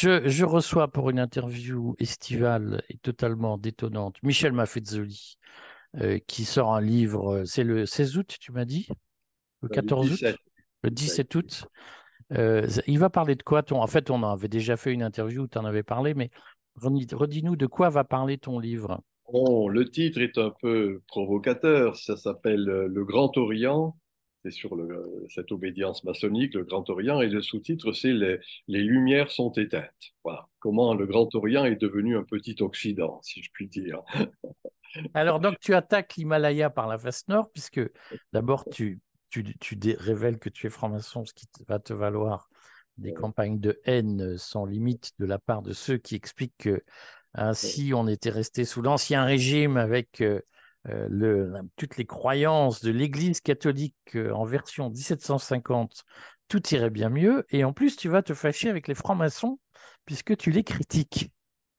je, je, reçois pour une interview estivale et totalement détonnante Michel Maffezoli, qui sort un livre, c'est le 16 août, tu m'as dit? Le 14 août? Le 17 août. il va parler de quoi ton... En fait, on avait déjà fait une interview où tu en avais parlé, mais redis-nous de quoi va parler ton livre. Bon, le titre est un peu provocateur. Ça s'appelle Le Grand Orient. C'est sur le, cette obédience maçonnique, le Grand Orient, et le sous-titre, c'est les, les, lumières sont éteintes. Voilà. Comment le Grand Orient est devenu un petit Occident, si je puis dire. Alors, donc, tu attaques l'Himalaya par la face nord, puisque d'abord, tu, tu, tu révèles que tu es franc-maçon, ce qui va te valoir des campagnes de haine sans limite de la part de ceux qui expliquent que ainsi on était resté sous l'ancien régime avec euh, le, toutes les croyances de l'Église catholique euh, en version 1750, tout irait bien mieux. Et en plus, tu vas te fâcher avec les francs-maçons puisque tu les critiques.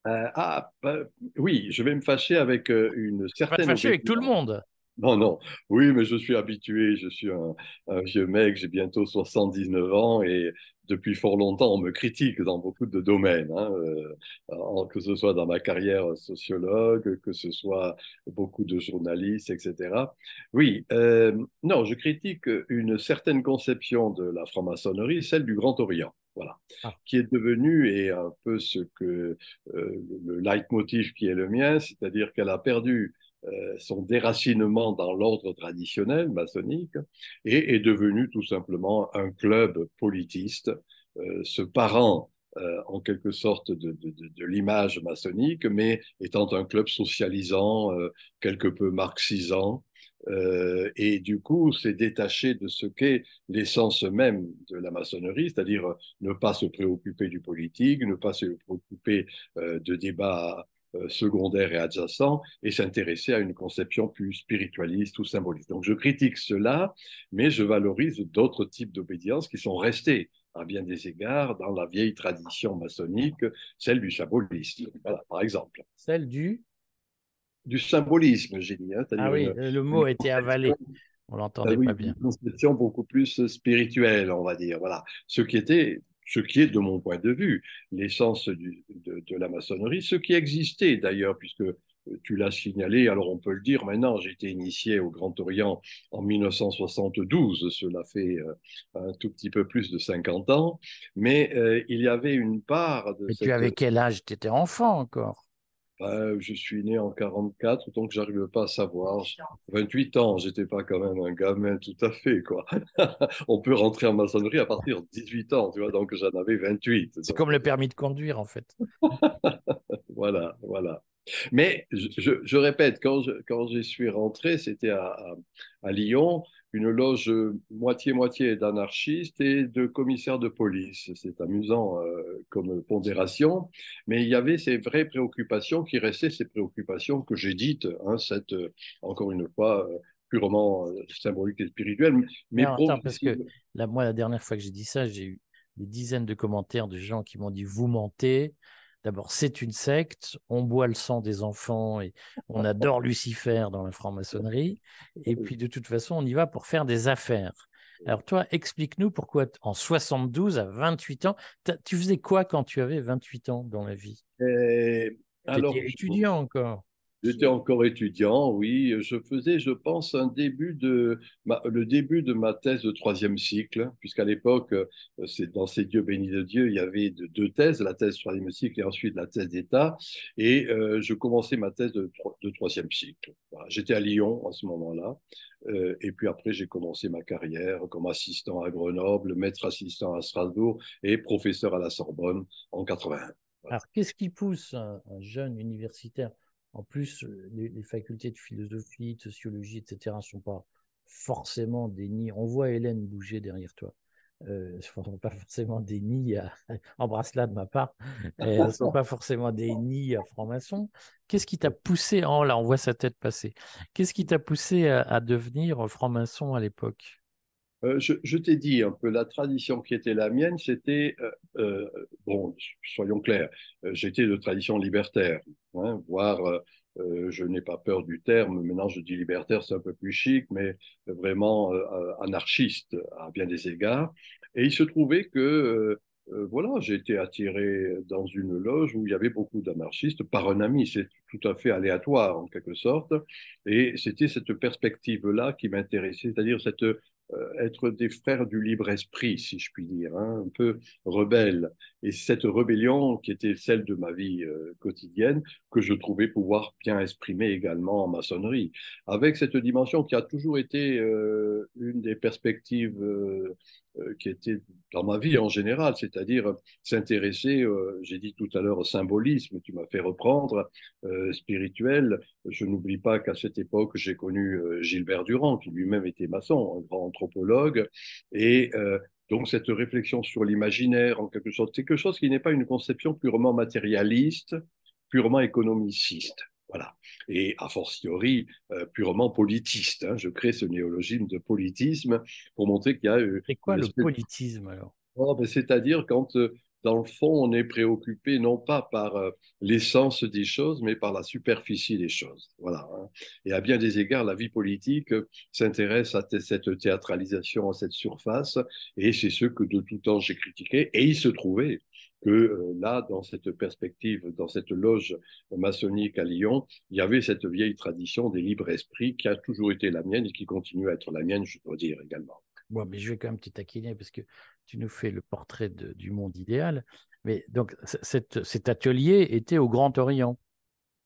ah, bah, oui, je vais me fâcher avec une certaine. Tu vas te fâcher avec tout le monde. Non, non. Oui, mais je suis habitué. Je suis un, un vieux mec. J'ai bientôt 79 ans et depuis fort longtemps, on me critique dans beaucoup de domaines, hein, euh, que ce soit dans ma carrière sociologue, que ce soit beaucoup de journalistes, etc. Oui, euh, non, je critique une certaine conception de la franc-maçonnerie, celle du Grand Orient. Voilà, ah. qui est devenue et un peu ce que euh, le leitmotiv qui est le mien, c'est-à-dire qu'elle a perdu euh, son déracinement dans l'ordre traditionnel maçonnique et est devenu tout simplement un club politiste, euh, se parent euh, en quelque sorte de, l'image maçonnique, mais étant un club socialisant, quelque peu marxisant. et du coup, c'est détaché de ce qu'est l'essence même de la maçonnerie, c'est-à-dire ne pas se préoccuper du politique, ne pas se préoccuper de débats euh, secondaire et adjacent et s'intéresser à une conception plus spiritualiste ou symboliste. Donc je critique cela, mais je valorise d'autres types d'obédience qui sont restés à bien des égards dans la vieille tradition maçonnique, celle du symbolisme, voilà, par exemple. Celle du? Du symbolisme, j'ai dit. Hein, ah oui, le mot a été avalé. On l'entendait ah pas bien. Une conception beaucoup plus spirituelle, on va dire. Voilà. Ce qui était ce qui est, de mon point de vue, l'essence de, de, la maçonnerie, ce qui existait d'ailleurs, puisque tu l'as signalé, alors on peut le dire maintenant, j'ai été initié au Grand Orient en 1972, cela fait euh, un tout petit peu plus de 50 ans, mais euh, il y avait une part de... Mais tu avais quel âge? Tu étais enfant encore je suis né en 44, donc j'arrive pas à savoir. 28 ans, j'étais pas quand même un gamin tout à fait, quoi. On peut rentrer en maçonnerie à partir de 18 ans, tu vois, donc j'en avais 28. C'est comme le permis de conduire, en fait. voilà, voilà. Mais je, je, répète, quand je, quand je suis rentré, c'était à, à, à Lyon, une loge moitié-moitié d'anarchistes et de commissaires de police. C'est amusant euh, comme pondération, mais il y avait ces vraies préoccupations qui restaient ces préoccupations que j'ai dites, hein, cette, euh, encore une fois, euh, purement symbolique et spirituelle. Mais attends, parce que là, moi, la dernière fois que j'ai dit ça, j'ai eu des dizaines de commentaires de gens qui m'ont dit vous mentez, D'abord, c'est une secte, on boit le sang des enfants et on adore Lucifer dans la franc-maçonnerie. Et puis, de toute façon, on y va pour faire des affaires. Alors, toi, explique-nous pourquoi, en 72, à 28 ans, tu faisais quoi quand tu avais 28 ans dans la vie? Tu étais étudiant encore. J'étais encore étudiant, oui. Je faisais, je pense, un début de le début de ma thèse de troisième cycle, puisqu'à l'époque, euh, dans ces dieux bénis de Dieu, il y avait deux thèses, la thèse de troisième cycle et ensuite la thèse d'État. Et euh, je commençais ma thèse de, troisième cycle. J'étais à Lyon à ce moment-là. Euh, et puis après, j'ai commencé ma carrière comme assistant à Grenoble, maître assistant à Strasbourg et professeur à la Sorbonne en 81. Alors, qu'est-ce qui pousse un jeune universitaire en plus, euh, les, facultés de philosophie, de sociologie, etc., ne sont pas forcément des nids. On voit Hélène bouger derrière toi. Euh, ne sont pas forcément des nids à... embrasse-la de ma part, ne sont pas forcément des nids à franc-maçon. Qu'est-ce qui t'a poussé, oh là on voit sa tête passer, qu'est-ce qui t'a poussé à, devenir franc-maçon à l'époque? Euh, je, t'ai dit un peu la tradition qui était la mienne, c'était, euh, bon, soyons clairs, j'étais de tradition libertaire, hein, voire euh, je n'ai pas peur du terme, maintenant je dis libertaire, c'est un peu plus chic, mais vraiment euh, anarchiste à bien des égards. Et il se trouvait que euh, voilà, j'ai été attiré dans une loge où il y avait beaucoup d'anarchistes par un ami. C'est tout à fait aléatoire en quelque sorte. Et c'était cette perspective-là qui m'intéressait, c'est-à-dire cette euh, être des frères du libre esprit, si je puis dire, hein, un peu rebelle. Et cette rébellion qui était celle de ma vie euh, quotidienne, que je trouvais pouvoir bien exprimer également en maçonnerie, avec cette dimension qui a toujours été euh, une des perspectives qui était dans ma vie en général, c'est-à-dire s'intéresser, j'ai dit tout à l'heure, au symbolisme, tu m'as fait reprendre, spirituel. Je n'oublie pas qu'à cette époque, j'ai connu Gilbert Durand, qui lui-même était maçon, un grand anthropologue, et euh, donc cette réflexion sur l'imaginaire, en quelque sorte, c'est quelque chose qui n'est pas une conception purement matérialiste, purement économiciste. Voilà. Et a fortiori, euh, purement politiste. Hein. Je crée ce néologisme de politisme pour montrer qu'il y a. Euh, c'est quoi le politisme alors? Oh, ben, C'est-à-dire quand dans le fond, on est préoccupé non pas par euh, l'essence des choses, mais par la superficie des choses. Voilà. Hein. Et à bien des égards, la vie politique s'intéresse à cette théâtralisation, à cette surface, et c'est ce que de tout temps j'ai critiqué. Et il se trouvait que euh, là, dans cette perspective, dans cette loge maçonnique à Lyon, il y avait cette vieille tradition des libres esprits qui a toujours été la mienne et qui continue à être la mienne, je dois dire également. Bon, mais je vais quand même te taquiner parce que tu nous fais le portrait du monde idéal. Mais donc, cet atelier était au Grand Orient.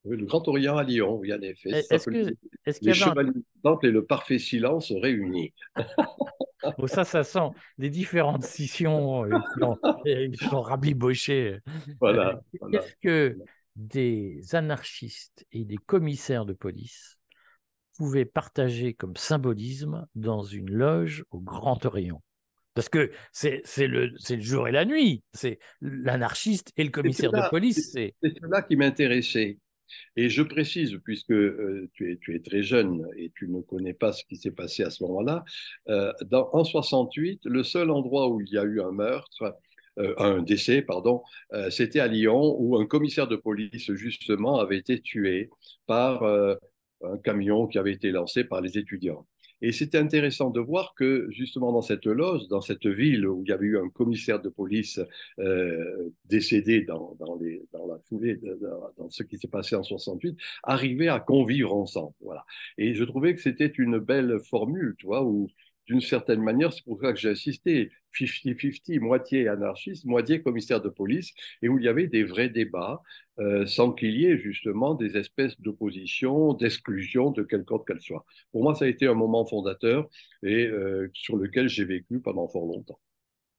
Oui, le Grand Orient à Lyon, oui, en effet. Est-ce que, est les chevaliers du Temple et le parfait silence réunis. bon, ça, ça sent des différentes scissions euh, qui sont rabibochées. Voilà. Euh, est-ce que des anarchistes et des commissaires de police pouvaient partager comme symbolisme dans une loge au Grand Orient parce que c'est le, le jour et la nuit. C'est l'anarchiste et le commissaire de police. C'est cela qui m'intéressait. Et je précise, puisque euh, tu, es, tu, es, très jeune et tu ne connais pas ce qui s'est passé à ce moment-là, euh, en 68, le seul endroit où il y a eu un meurtre, euh, un décès, pardon, c'était à Lyon, où un commissaire de police, justement, avait été tué par un camion qui avait été lancé par les étudiants. Et c'était intéressant de voir que justement dans cette loge, dans cette ville où il y avait eu un commissaire de police euh, décédé dans, dans, les, dans, la foulée, dans ce qui s'est passé en 68, arrivait à convivre ensemble. Voilà. Et je trouvais que c'était une belle formule, tu vois, où d'une certaine manière, c'est pour ça que j'ai insisté, 50-50, moitié anarchiste, moitié commissaire de police, et où il y avait des vrais débats, euh, sans qu'il y ait justement des espèces d'opposition, d'exclusion de quelque sorte qu'elle soit. Pour moi, ça a été un moment fondateur et euh, sur lequel j'ai vécu pendant fort longtemps.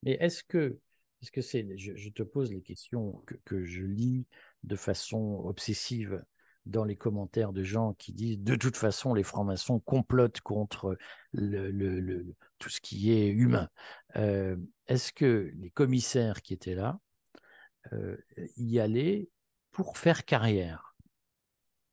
Mais est-ce que, est-ce que c'est, je, te pose les questions que, que je lis de façon obsessive dans les commentaires de gens qui disent de toute façon les francs-maçons complotent contre le, tout ce qui est humain. Euh, est-ce que les commissaires qui étaient là euh, y allaient pour faire carrière?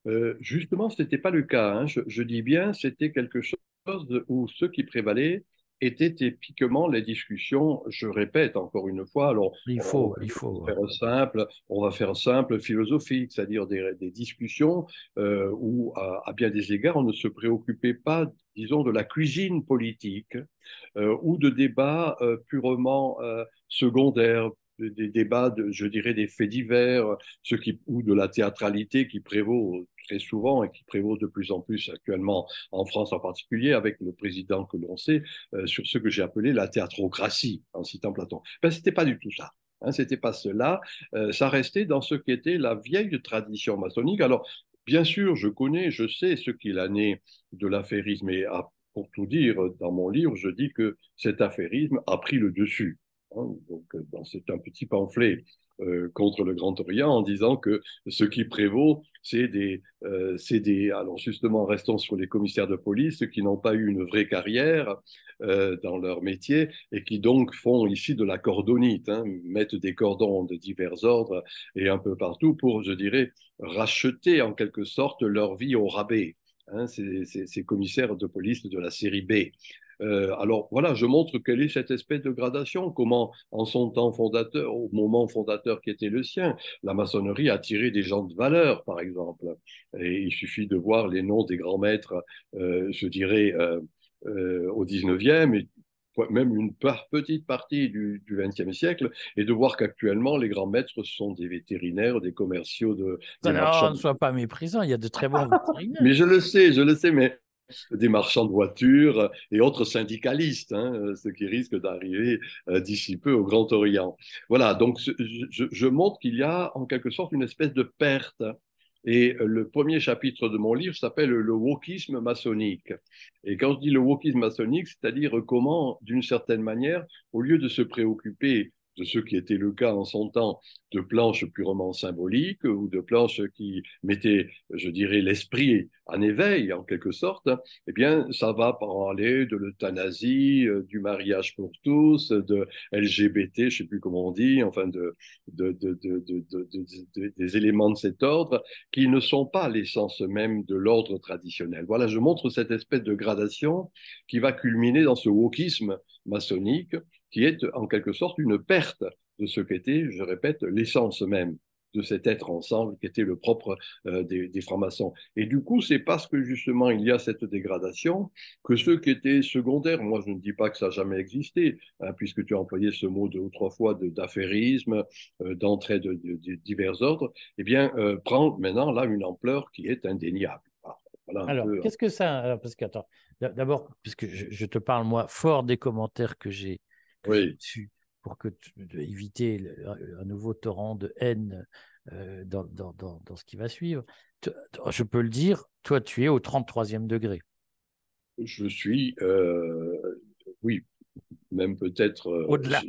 Euh, Justement, ce n'était pas le cas. Hein. Je, je, dis bien, c'était quelque chose où ceux qui prévalaient étaient typiquement les discussions, je répète encore une fois, alors il faut, il faut faire simple, on va faire simple philosophique, c'est-à-dire des, des, discussions euh, où à, bien des égards on ne se préoccupait pas, disons, de la cuisine politique euh, ou de débats euh, purement secondaires, des débats, je dirais, des faits divers, ce qui, ou de la théâtralité qui prévaut très souvent et qui prévaut de plus en plus actuellement en France en particulier, avec le président que l'on sait, euh, sur ce que j'ai appelé la théatrocratie, en citant Platon. Ben, ce n'était pas du tout ça. Hein, ce n'était pas cela. Euh, ça restait dans ce qui était la vieille tradition maçonnique. Alors, bien sûr, je connais, je sais ce qu'il en est de l'affairisme. Et pour tout dire, dans mon livre, je dis que cet affairisme a pris le dessus. Hein, donc, c'est un petit pamphlet euh, contre le Grand Orient en disant que ce qui prévaut, c'est des, euh, des, alors justement, restons sur les commissaires de police qui n'ont pas eu une vraie carrière euh, dans leur métier et qui donc font ici de la cordonite, hein, mettent des cordons de divers ordres et un peu partout pour, je dirais, racheter en quelque sorte leur vie au rabais. Hein, ces, commissaires de police de la série B. Euh, alors voilà, je montre quelle est cette espèce de gradation, comment en son temps fondateur, au moment fondateur qui était le sien, la maçonnerie a tiré des gens de valeur, par exemple. Et il suffit de voir les noms des grands maîtres, euh, je dirais, euh, au 19e, et même une petite partie du XXe siècle, et de voir qu'actuellement, les grands maîtres sont des vétérinaires, des commerciaux, de, des marchands. Ne sois pas méprisant, il y a de très bons vétérinaires. mais je le sais, je le sais, mais des marchands de voitures et autres syndicalistes, hein, ce qui risque d'arriver euh, d'ici peu au Grand Orient. Voilà, donc je, je montre qu'il y a en quelque sorte une espèce de perte et euh, le premier chapitre de mon livre s'appelle le wokisme maçonnique. Et quand je dis le wokisme maçonnique, c'est-à-dire comment, d'une certaine manière, au lieu de se préoccuper de ce qui était le cas en son temps, de planches purement symboliques ou de planches qui mettaient, je dirais, l'esprit en éveil, en quelque sorte, eh bien, ça va parler de l'euthanasie, euh, du mariage pour tous, de LGBT, je ne sais plus comment on dit, enfin, de, de, de, des éléments de cet ordre qui ne sont pas l'essence même de l'ordre traditionnel. Voilà, je montre cette espèce de gradation qui va culminer dans ce wokisme maçonnique qui est en quelque sorte une perte de ce qu'était, je répète, l'essence même de cet être ensemble qui était le propre euh, des, francs-maçons. Et du coup, c'est parce que justement il y a cette dégradation que ceux qui étaient secondaires, moi je ne dis pas que ça n'a jamais existé, hein, puisque tu as employé ce mot deux ou trois fois d'affairisme, euh, d'entrée de, divers ordres, eh bien, euh, prend maintenant là une ampleur qui est indéniable. alors, qu'est-ce que ça Parce que, d'abord, puisque je, te parle, moi, fort des commentaires que j'ai oui. pour que éviter un nouveau torrent de haine euh, dans, dans, dans, ce qui va suivre. Je peux le dire, toi, tu es au 33e degré. Je suis, euh, oui, même peut-être. Euh, Au-delà.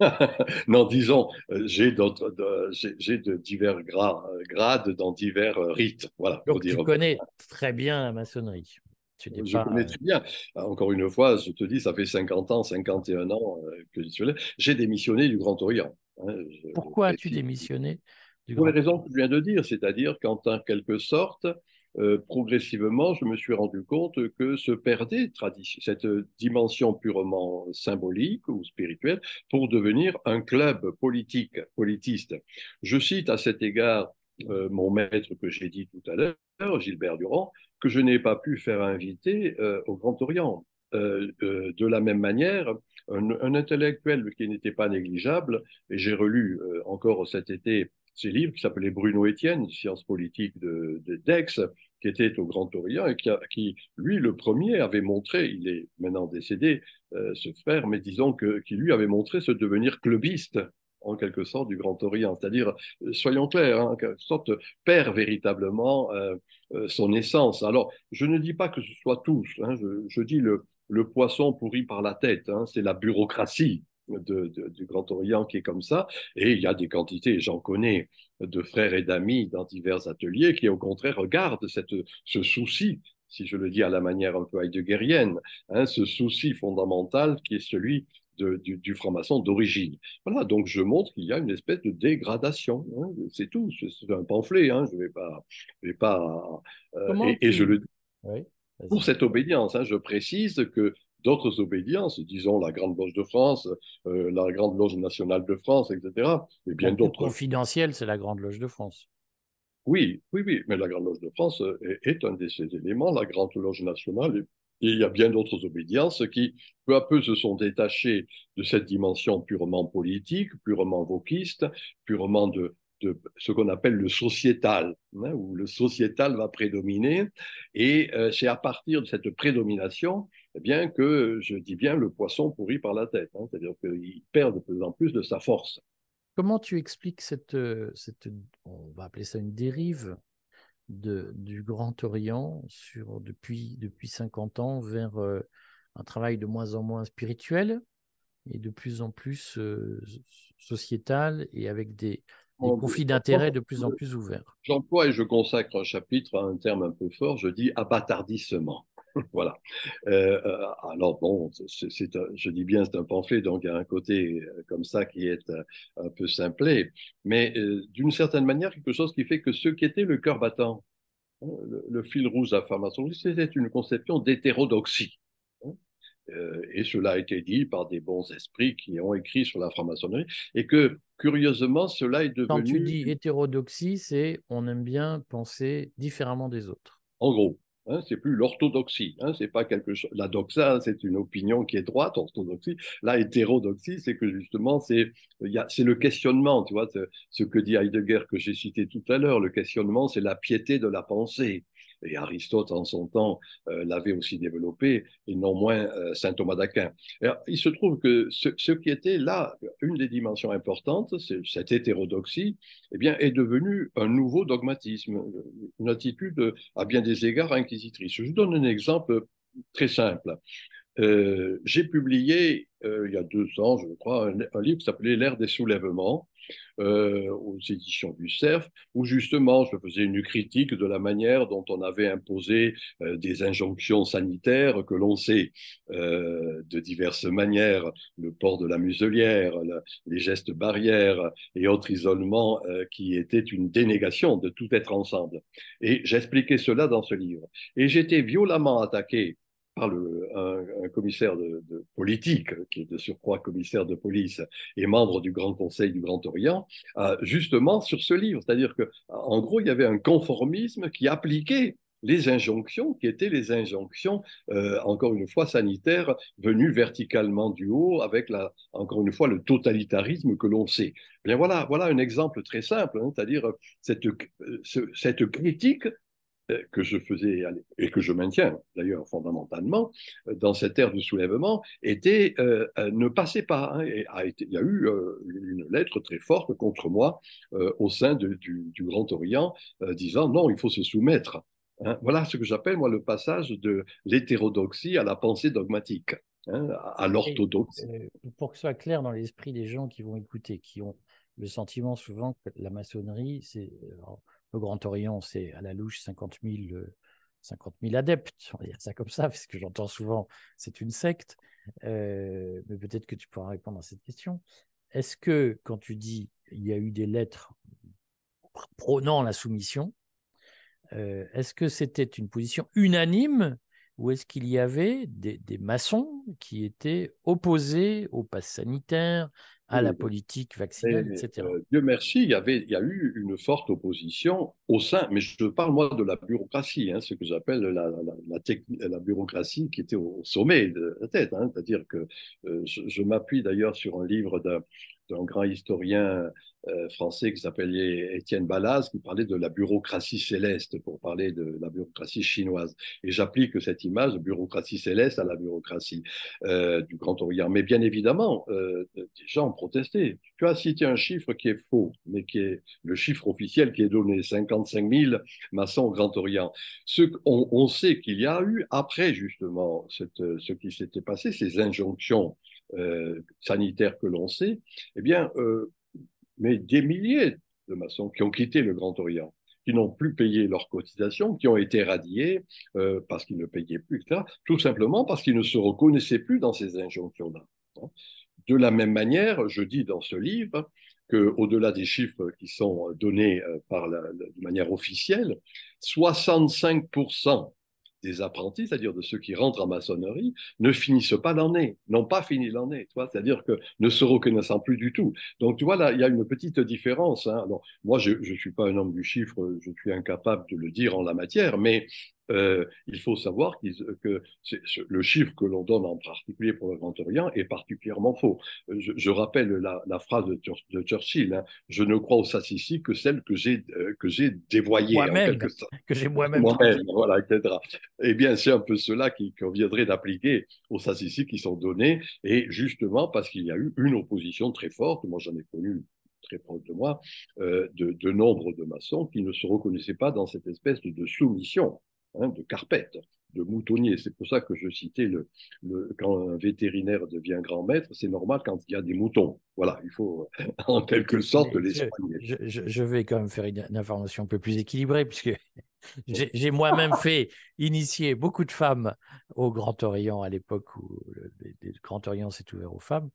non, disons, j'ai d'autres, j'ai de divers grades dans divers rites. Voilà. Donc, tu connais très bien la maçonnerie je connais très bien. Encore une fois, je te dis, ça fait 50 ans, 51 ans euh, que je suis là. J'ai démissionné du Grand Orient. Hein, Pourquoi as-tu démissionné Pour les raisons que je viens de dire, c'est-à-dire qu'en quelque sorte, euh, progressivement, je me suis rendu compte que se perdait cette dimension purement symbolique ou spirituelle pour devenir un club politique, politiste. Je cite à cet égard euh, mon maître que j'ai dit tout à l'heure, Gilbert Durand, que je n'ai pas pu faire inviter euh, au Grand Orient. Euh, de la même manière, un, intellectuel qui n'était pas négligeable, et j'ai relu encore cet été ses livres qui s'appelait Bruno Étienne, Sciences politiques de, Dex, qui était au Grand Orient et qui, lui, le premier, avait montré, il est maintenant décédé, ce frère, mais disons que, qui lui avait montré se devenir clubiste en quelque sorte du Grand Orient. C'est-à-dire, euh, soyons clairs, hein, en quelque sorte, perd véritablement euh, euh, son essence. Alors, je ne dis pas que ce soit tous, hein, je, dis le, le, poisson pourri par la tête, hein, c'est la bureaucratie. du Grand Orient qui est comme ça, et il y a des quantités, j'en connais, de frères et d'amis dans divers ateliers qui, au contraire, regardent cette, ce souci si je le dis à la manière un peu heideggerienne, hein, ce souci fondamental qui est celui du, franc-maçon d'origine. Voilà, donc je montre qu'il y a une espèce de dégradation. Hein, c'est tout, c'est un pamphlet, hein, je ne vais pas. Je vais pas euh, et, je le dis. pour cette obédience, hein, je précise que d'autres obédiences, disons la Grande Loge de France, euh, la Grande Loge nationale de France, etc., et bien d'autres. Confidentiel, c'est la Grande Loge de France. Oui, oui, oui, mais la Grande Loge de France est, est un de ces éléments. La Grande Loge nationale et il y a bien d'autres obédiences qui, peu à peu, se sont détachées de cette dimension purement politique, purement vokiste, purement de, de ce qu'on appelle le sociétal, hein, où le sociétal va prédominer. Et euh, c'est à partir de cette prédomination eh bien, que, je dis bien, le poisson pourrit par la tête. Hein, C'est-à-dire qu'il perd de plus en plus de sa force. Comment tu expliques cette, euh, cette, on va appeler ça une dérive de, du Grand Orient sur, depuis, depuis 50 ans vers euh, un travail de moins en moins spirituel et de plus en plus euh, sociétal et avec des, conflits d'intérêts de plus en plus ouverts. J'emploie et je consacre un chapitre à un terme un peu fort, je dis abattardissement. voilà. Euh, alors bon, c'est, je dis bien c'est un pamphlet, donc il y a un côté comme ça qui est un peu simplé, mais d'une certaine manière quelque chose qui fait que ce qui était le cœur battant, hein, le, fil rouge de la franc-maçonnerie, c'était une conception d'hétérodoxie. Hein. Euh, et cela a été dit par des bons esprits qui ont écrit sur la franc-maçonnerie, et que curieusement, cela est devenu. Quand tu dis hétérodoxie, c'est on aime bien penser différemment des autres. En gros, Hein, c'est plus l'orthodoxie. Hein, c'est pas quelque chose. La doxa, c'est une opinion qui est droite, orthodoxie. La hétérodoxie, c'est que justement, c'est c'est le questionnement. Tu vois, ce que dit Heidegger que j'ai cité tout à l'heure. Le questionnement, c'est la piété de la pensée et Aristote en son temps euh, l'avait aussi développé, et non moins euh, saint Thomas d'Aquin. Il se trouve que ce, qui était là, une des dimensions importantes, cette hétérodoxie, eh bien, est devenu un nouveau dogmatisme, une attitude à bien des égards inquisitrice. Je vous donne un exemple très simple. Euh, j'ai publié il y a deux ans, je crois, un livre qui s'appelait L'ère des soulèvements, euh, aux éditions du CERF, où justement je faisais une critique de la manière dont on avait imposé euh, des injonctions sanitaires que l'on sait euh, de diverses manières, le port de la muselière, les gestes barrières et autres isolements qui étaient une dénégation de tout être ensemble. Et j'expliquais cela dans ce livre. Et j'étais violemment attaqué par un, commissaire de, politique, qui est de surcroît commissaire de police et membre du Grand Conseil du Grand Orient, euh, justement sur ce livre. C'est-à-dire qu'en gros, il y avait un conformisme qui appliquait les injonctions, qui étaient les injonctions, euh, encore une fois, sanitaires, venues verticalement du haut, avec, la, encore une fois, le totalitarisme que l'on sait. Bien voilà, voilà un exemple très simple, hein, c'est-à-dire cette, euh, cette critique euh, que je faisais et que je maintiens d'ailleurs fondamentalement euh, dans cette ère du soulèvement était euh, ne passait pas. Hein, et a été, il y a eu une lettre très forte contre moi au sein du, Grand Orient disant non, il faut se soumettre. Hein. Voilà ce que j'appelle moi le passage de l'hétérodoxie à la pensée dogmatique, hein, à l'orthodoxie. pour que ce soit clair dans l'esprit des gens qui vont écouter, qui ont le sentiment souvent que la maçonnerie, c'est le Grand Orient, c'est à la louche 50 000, 50 adeptes, on va dire ça comme ça, parce que j'entends souvent c'est une secte. Euh, mais peut-être que tu pourras répondre à cette question. Est-ce que quand tu dis il y a eu des lettres prônant la soumission, euh, est-ce que c'était une position unanime ou est-ce qu'il y avait des, des, maçons qui étaient opposés au pass sanitaire, à la politique vaccinale, etc. Euh, Dieu merci, il y, avait, il y a eu une forte opposition au sein, mais je parle moi de la bureaucratie, hein, ce que j'appelle la, la, la, bureaucratie qui était au sommet de la tête. Hein, C'est-à-dire que euh, je, m'appuie d'ailleurs sur un livre d'un d'un grand historien euh, français qui s'appelait Étienne Balaz, qui parlait de la bureaucratie céleste pour parler de la bureaucratie chinoise. Et j'applique cette image de bureaucratie céleste à la bureaucratie euh, du Grand Orient. Mais bien évidemment, euh, des gens ont protesté. Tu as cité un chiffre qui est faux, mais qui est le chiffre officiel qui est donné, 55 000 maçons au Grand Orient. On, sait qu'il y a eu, après justement ce qui s'était passé, ces injonctions euh, sanitaires que l'on sait, eh bien, euh, mais des milliers de maçons qui ont quitté le Grand Orient, qui n'ont plus payé leurs cotisations, qui ont été radiés euh, parce qu'ils ne payaient plus, etc., tout simplement parce qu'ils ne se reconnaissaient plus dans ces injonctions-là. Hein. De la même manière, je dis dans ce livre qu'au-delà des chiffres qui sont donnés par la, de manière officielle, 65% des apprentis, c'est-à-dire de ceux qui rentrent en maçonnerie, ne finissent pas l'année, n'ont pas fini l'année, c'est-à-dire que ne se reconnaissant plus du tout. Donc, tu vois, là, il y a une petite différence. Hein. Alors, moi, je ne suis pas un homme du chiffre, je suis incapable de le dire en la matière, mais euh, il faut savoir que le chiffre que l'on donne en particulier pour le Grand Orient est particulièrement faux. Je, rappelle la, phrase de, Churchill hein, Je ne crois aux statistiques que celles que j'ai euh, que j'ai dévoyées. Moi-même, que j'ai moi-même. voilà, etc. Eh bien, c'est un peu cela qu'il conviendrait d'appliquer aux statistiques qui sont données, et justement parce qu'il y a eu une opposition très forte, moi j'en ai connu très proche de moi, euh, de, de nombre de maçons qui ne se reconnaissaient pas dans cette espèce de soumission Hein, de carpette, de moutonnier. C'est pour ça que je citais le, le, quand un vétérinaire devient grand maître, c'est normal quand il y a des moutons. Voilà, il faut en quelque sorte les soigner. Je, vais quand même faire une, information un peu plus équilibrée, puisque j'ai moi-même fait initier beaucoup de femmes au Grand Orient à l'époque où le, Grand Orient s'est ouvert aux femmes,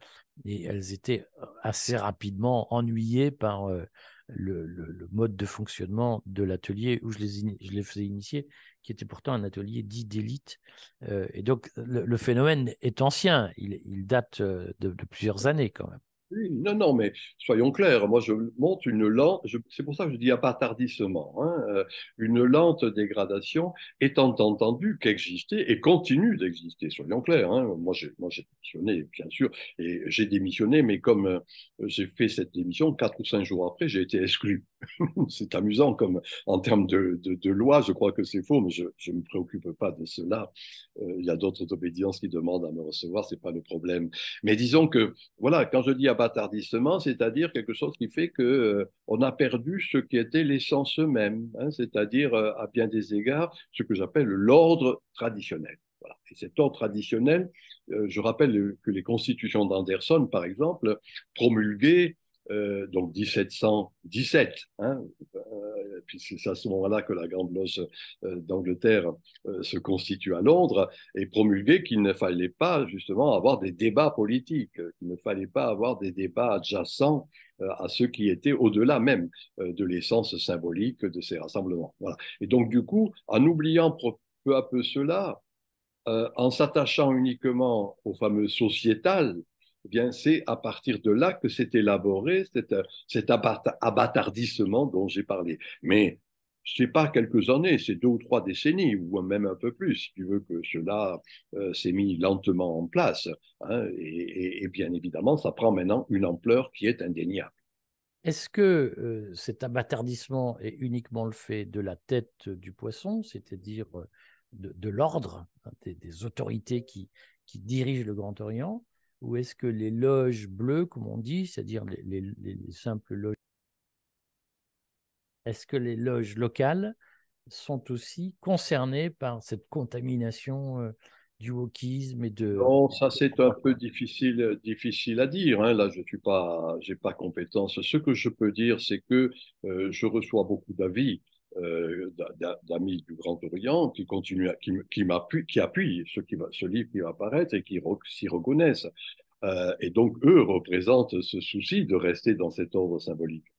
et elles étaient assez rapidement ennuyées par euh, le, le, mode de fonctionnement de l'atelier où je les, je les faisais initier, qui était pourtant un atelier dit d'élite. Euh, et donc, le, phénomène est ancien, il, date euh, de, plusieurs années quand même. Non, non, mais soyons clairs. Moi, je monte une lente, c'est pour ça que je dis à pas tardissement, hein, euh, une lente dégradation étant entendu qu'exister et continue d'exister. Soyons clairs. Hein. Moi, j'ai, démissionné, bien sûr, et j'ai démissionné, mais comme euh, j'ai fait cette démission, quatre ou cinq jours après, j'ai été exclu. c'est amusant, comme en termes de, de, loi, je crois que c'est faux, mais je ne me préoccupe pas de cela. Euh, il y a d'autres obédiences qui demandent à me recevoir, c'est pas le problème. Mais disons que, voilà, quand je dis c'est-à-dire quelque chose qui fait que euh, on a perdu ce qui était l'essence même, hein, c'est-à-dire euh, à bien des égards ce que j'appelle l'ordre traditionnel. Et cet ordre traditionnel, je rappelle que les constitutions d'Anderson, par exemple, promulguaient euh, donc 1717, hein, euh, c'est à ce moment-là que la Grande Loge euh, d'Angleterre se constitue à Londres, et promulgué qu'il ne fallait pas justement avoir des débats politiques, qu'il ne fallait pas avoir des débats adjacents à ceux qui étaient au-delà même de l'essence symbolique de ces rassemblements. Voilà. Et donc du coup, en oubliant peu à peu cela, en s'attachant uniquement au fameux sociétal, eh bien, c'est à partir de là que s'est élaboré cet, cet abattardissement dont j'ai parlé. Mais ce n'est pas quelques années, c'est deux ou trois décennies, ou même un peu plus, si tu veux que cela euh, s'est mis lentement en place. Hein, et, bien évidemment, ça prend maintenant une ampleur qui est indéniable. Est-ce que euh, cet abattardissement est uniquement le fait de la tête du poisson, c'est-à-dire euh, de, l'ordre, hein, des, autorités qui dirigent le Grand Orient, ou est-ce que les loges bleues, comme on dit, c'est-à-dire les, simples loges, est-ce que les loges locales sont aussi concernées par cette contamination euh, du wokisme et de... Non, ça c'est un peu difficile, difficile à dire. Hein. Là, je n'ai pas, j'ai pas compétence. Ce que je peux dire, c'est que euh, je reçois beaucoup d'avis euh, d'amis du Grand Orient qui continuent, qui, qui ce, qui va, ce livre qui va apparaître et qui s'y reconnaissent. Euh, et donc, eux représentent ce souci de rester dans cet ordre symbolique.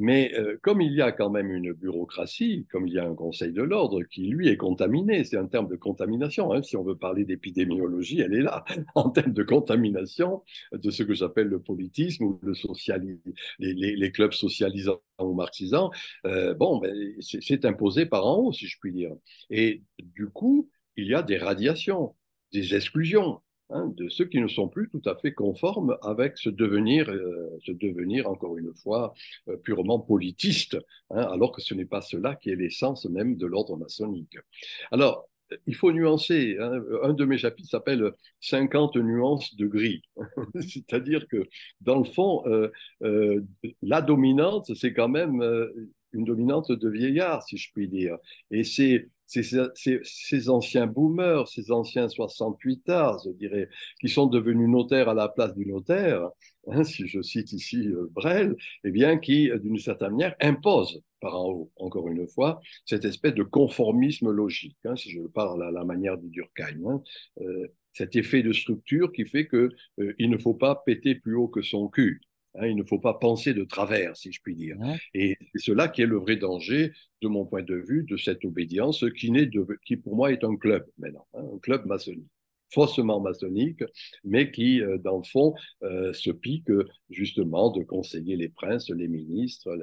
Mais euh, comme il y a quand même une bureaucratie, comme il y a un conseil de l'ordre qui, lui, est contaminé, c'est un terme de contamination. Hein, si on veut parler d'épidémiologie, elle est là, en termes de contamination de ce que j'appelle le politisme ou le socialisme, les, clubs socialisants ou marxisants. Euh, bon, ben, c'est imposé par en haut, si je puis dire. Et du coup, il y a des radiations, des exclusions. Hein, de ceux qui ne sont plus tout à fait conformes avec ce devenir, euh, devenir encore une fois, euh, purement politiste, hein, alors que ce n'est pas cela qui est l'essence même de l'ordre maçonnique. Alors, il faut nuancer. Hein. Un de mes chapitres s'appelle 50 nuances de gris. C'est-à-dire que, dans le fond, euh, la dominante, c'est quand même une dominante de vieillard, si je puis dire. Et c'est ces, anciens boomers, ces anciens 68 arts, je dirais, qui sont devenus notaires à la place du notaire, hein, si je cite ici euh, Brel, eh bien, qui, d'une certaine manière, imposent par en haut, encore une fois, cette espèce de conformisme logique, hein, si je parle à la manière du Durkheim, hein, euh, cet effet de structure qui fait qu'il euh, il ne faut pas péter plus haut que son cul. Hein, il ne faut pas penser de travers, si je puis dire. Et c'est cela qui est le vrai danger, de mon point de vue, de cette obédience qui, de, qui pour moi est un club maintenant, hein, un club maçonnique faussement maçonnique, mais qui, euh, dans le fond, euh, se pique justement de conseiller les princes, les ministres,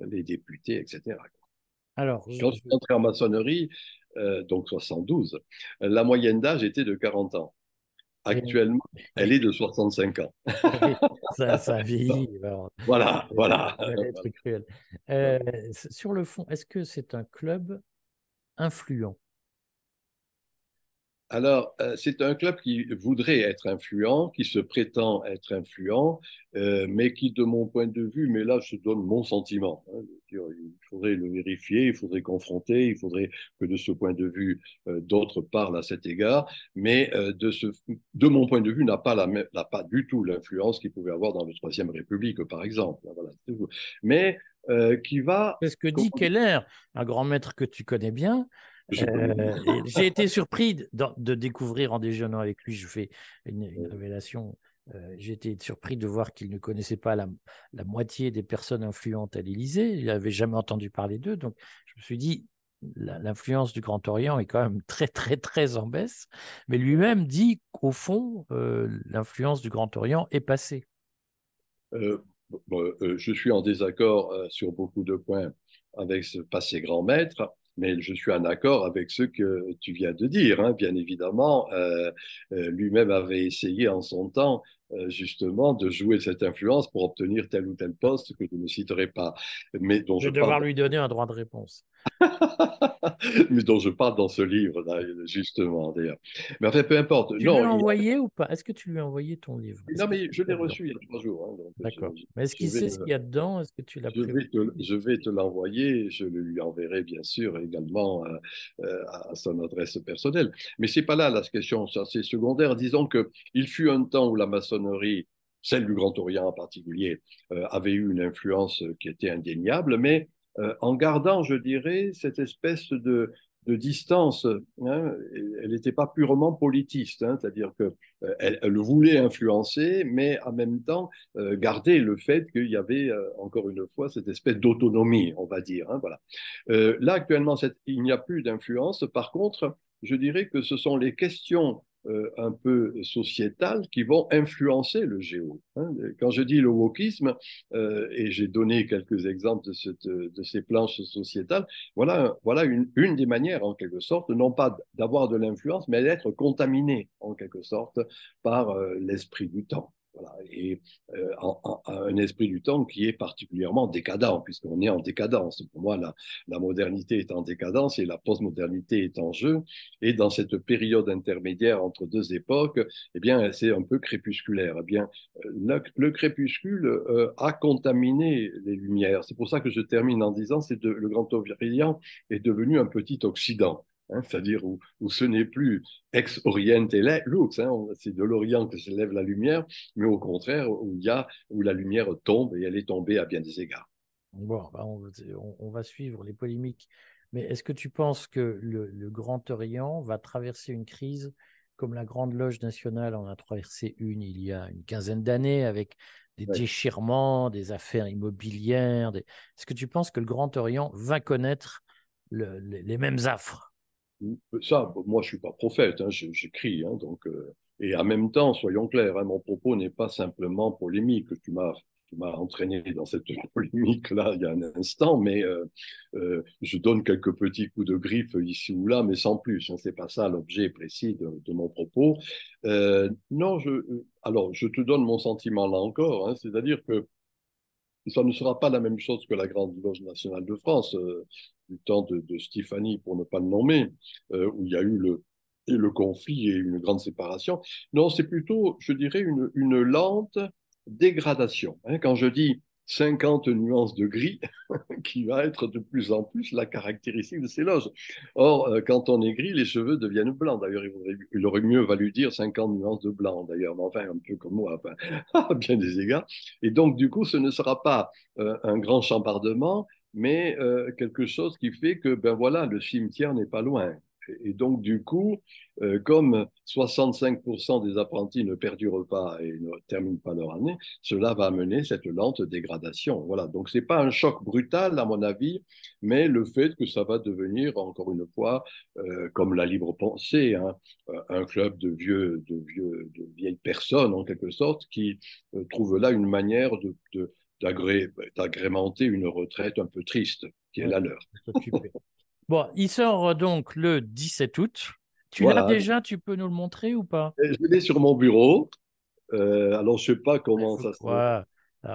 les, députés, etc. Alors, Quand je suis entré en maçonnerie, euh, donc 72, la moyenne d'âge était de 40 ans. Actuellement, elle est de 65 ans. ça, ça vieillit. voilà, voilà. cruel. Euh, sur le fond, est-ce que c'est un club influent? Alors, euh, c'est un club qui voudrait être influent, qui se prétend être influent, euh, mais qui, de mon point de vue, mais là, je donne mon sentiment. Hein, il faudrait le vérifier, il faudrait confronter, il faudrait que de ce point de vue, euh, d'autres parlent à cet égard, mais de, ce, de mon point de vue, n'a pas, la, pas du tout l'influence qu'il pouvait avoir dans la Troisième République, par exemple. Voilà, mais qui va... C'est ce que dit Keller, un grand maître que tu connais bien. Euh, j'ai été surpris de, découvrir en déjeunant avec lui, je fais une, révélation. Euh, j'ai été surpris de voir qu'il ne connaissait pas la, moitié des personnes influentes à l'Élysée. Il n'avait jamais entendu parler d'eux. Donc, je me suis dit, l'influence du Grand Orient est quand même très, très, très en baisse. Mais lui-même dit qu'au fond, euh, l'influence du Grand Orient est passée. Euh, je suis en désaccord sur beaucoup de points avec ce passé grand maître, mais je suis en accord avec ce que tu viens de dire. Hein. Bien évidemment, lui-même avait essayé en son temps justement de jouer cette influence pour obtenir tel ou tel poste que je ne citerai pas. Mais dont je, vais devoir lui donner un droit de réponse. mais dont je parle dans ce livre, justement, d'ailleurs. Mais enfin, peu importe. Tu lui as envoyé ou pas? Est-ce que tu lui as envoyé ton livre? Non, mais je l'ai reçu il y a trois jours. Hein, D'accord. Mais est-ce qu'il sait ce qu'il y a dedans? Est-ce que tu l'as je, vais te, je vais te l'envoyer. Je le lui enverrai, bien sûr, également euh, euh, à son adresse personnelle. Mais c'est pas là la question, ça c'est secondaire. Disons qu'il fut un temps où la maçonnerie celle du Grand Orient en particulier, euh, avait eu une influence qui était indéniable, mais euh, en gardant, je dirais, cette espèce de, distance. Hein, elle n'était pas purement politiste, hein, c'est-à-dire euh, elle voulait influencer, mais en même temps euh, garder le fait qu'il y avait, encore une fois, cette espèce d'autonomie, on va dire. Hein, voilà. là, actuellement, il n'y a plus d'influence. Par contre, je dirais que ce sont les questions euh, un peu sociétales qui vont influencer le géo. Hein. Quand je dis le wokisme, euh, et j'ai donné quelques exemples de, ces planches sociétales, voilà, voilà une, une, des manières, en quelque sorte, non pas d'avoir de l'influence, mais d'être contaminé, en quelque sorte, par euh, l'esprit du temps. Voilà. Et euh, un esprit du temps qui est particulièrement décadent, puisqu'on est en décadence. Pour moi, la, la, modernité est en décadence et la postmodernité est en jeu. Et dans cette période intermédiaire entre deux époques, eh bien, c'est un peu crépusculaire. Eh bien, le, le crépuscule euh, a contaminé les lumières. C'est pour ça que je termine en disant que le Grand Orient est devenu un petit Occident. Hein, c'est-à-dire où, ce n'est plus ex oriente lux, hein, c'est de l'Orient que s'élève la lumière, mais au contraire où, il y a, où la lumière tombe et elle est tombée à bien des égards. Bon, bah, on, va suivre les polémiques, mais est-ce que tu penses que le, Grand Orient va traverser une crise comme la Grande Loge nationale en a traversé une il y a une quinzaine d'années avec des déchirements, des affaires immobilières Est-ce que tu penses que le Grand Orient va connaître les mêmes affres? Ça, moi, je suis pas prophète, hein, j'écris, hein, donc, euh, et en même temps, soyons clairs, hein, mon propos n'est pas simplement polémique. Tu m'as, entraîné dans cette polémique-là il y a un instant, mais euh, euh, je donne quelques petits coups de griffe ici ou là, mais sans plus. Hein, c'est pas ça l'objet précis de, mon propos. non, je, alors, je te donne mon sentiment là encore, c'est-à-dire que ça ne sera pas la même chose que la Grande Loge nationale de France du temps de, de Stéphanie, pour ne pas le nommer, euh, où il y a eu le, le conflit et une grande séparation. Non, c'est plutôt, je dirais, une, lente dégradation. Hein. Quand je dis 50 nuances de gris, qui va être de plus en plus la caractéristique de ces loges. Or, euh, quand on est gris, les cheveux deviennent blancs. D'ailleurs, il, aurait mieux valu dire 50 nuances de blanc, d'ailleurs, mais enfin, un peu comme moi, à bien des égards. Et donc, du coup, ce ne sera pas euh, un grand chambardement, mais euh, quelque chose qui fait que, ben voilà, le cimetière n'est pas loin. Et donc, du coup, euh, comme 65% des apprentis ne perdurent pas et ne terminent pas leur année, cela va amener cette lente dégradation. Voilà. Donc, c'est pas un choc brutal, à mon avis, mais le fait que ça va devenir, encore une fois, euh, comme la libre pensée, hein, un club de vieux, de vieux, de vieilles personnes, en quelque sorte, qui trouvent là une manière de d'agrémenter une retraite un peu triste, qui est la leur. bon, il sort euh, donc le 17 août. Tu l'as déjà, tu peux nous le montrer ou pas? Je l'ai sur mon bureau. Euh, alors, je ne sais pas comment ça se passe.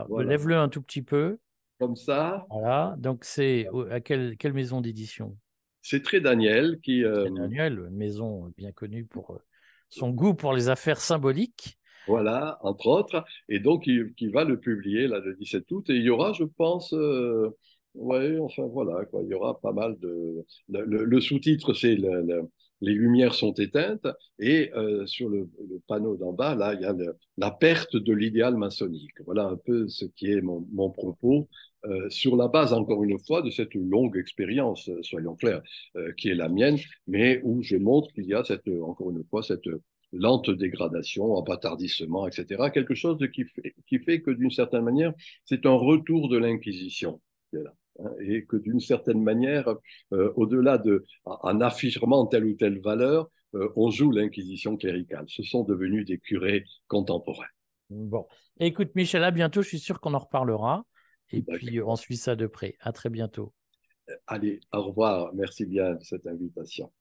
Lève-le un tout petit peu. Comme ça. Voilà. Donc, c'est à quelle, quelle maison d'édition? C'est Très Daniel qui. Euh... Daniel, maison bien connue pour euh, son goût pour les affaires symboliques. Voilà, entre autres. Et donc, il, va le publier là, le 17 août. Et il y aura, je pense, euh, enfin voilà, quoi, il y aura pas mal de. Le, sous-titre, c'est Les lumières sont éteintes. Et euh, sur le, panneau d'en bas, là, il y a la perte de l'idéal maçonnique. Voilà un peu ce qui est mon, propos. Euh, sur la base, encore une fois, de cette longue expérience, soyons clairs, qui est la mienne, mais où je montre qu'il y a cette, encore une fois, cette lente dégradation, en bâtardissement, etc. Quelque chose de qui, fait, qui fait que d'une certaine manière, c'est un retour de l'Inquisition. Hein, et que d'une certaine manière, euh, au-delà de, en affirmant telle ou telle valeur, euh, on joue l'Inquisition cléricale. Ce sont devenus des curés contemporains. Bon, écoute Michel, à bientôt. Je suis sûr qu'on en reparlera. Et puis, on suit ça de près. À très bientôt. Allez, au revoir. Merci bien de cette invitation.